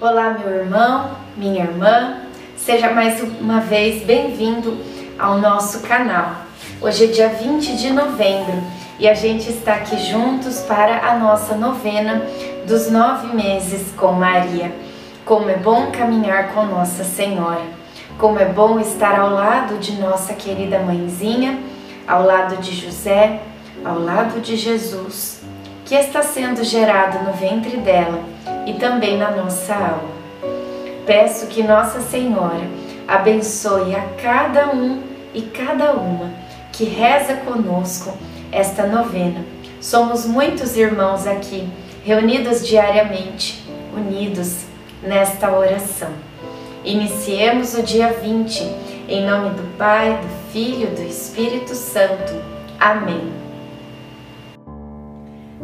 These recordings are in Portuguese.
Olá, meu irmão, minha irmã, seja mais uma vez bem-vindo ao nosso canal. Hoje é dia 20 de novembro e a gente está aqui juntos para a nossa novena dos nove meses com Maria. Como é bom caminhar com Nossa Senhora, como é bom estar ao lado de nossa querida mãezinha, ao lado de José, ao lado de Jesus, que está sendo gerado no ventre dela e também na nossa alma. Peço que Nossa Senhora abençoe a cada um e cada uma que reza conosco esta novena. Somos muitos irmãos aqui, reunidos diariamente, unidos nesta oração. Iniciemos o dia 20, em nome do Pai, do Filho e do Espírito Santo. Amém.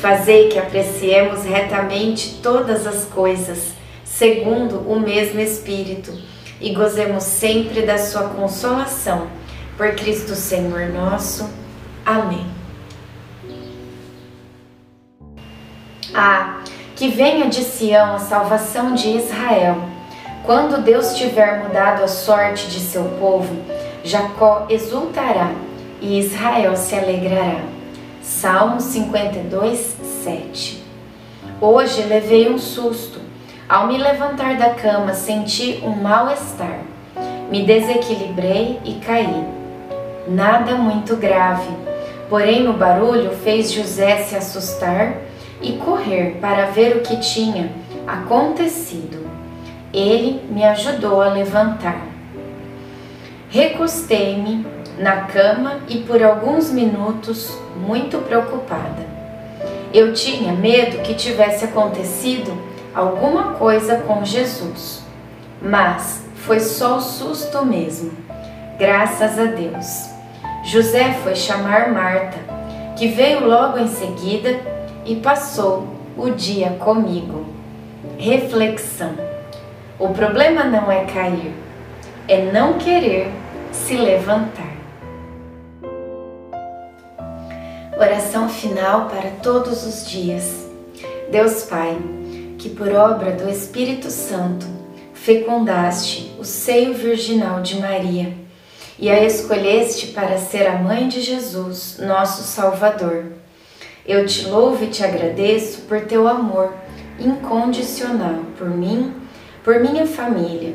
Fazei que apreciemos retamente todas as coisas, segundo o mesmo Espírito, e gozemos sempre da Sua consolação. Por Cristo Senhor nosso. Amém. Ah, que venha de Sião a salvação de Israel. Quando Deus tiver mudado a sorte de seu povo, Jacó exultará e Israel se alegrará. Salmo 52, 7. Hoje levei um susto. Ao me levantar da cama, senti um mal-estar. Me desequilibrei e caí. Nada muito grave, porém o barulho fez José se assustar e correr para ver o que tinha acontecido. Ele me ajudou a levantar. Recostei-me na cama e por alguns minutos muito preocupada. Eu tinha medo que tivesse acontecido alguma coisa com Jesus, mas foi só o susto mesmo. Graças a Deus. José foi chamar Marta, que veio logo em seguida e passou o dia comigo. Reflexão: o problema não é cair, é não querer se levantar. Oração final para todos os dias. Deus Pai, que por obra do Espírito Santo fecundaste o seio virginal de Maria e a escolheste para ser a mãe de Jesus, nosso Salvador. Eu te louvo e te agradeço por teu amor incondicional por mim, por minha família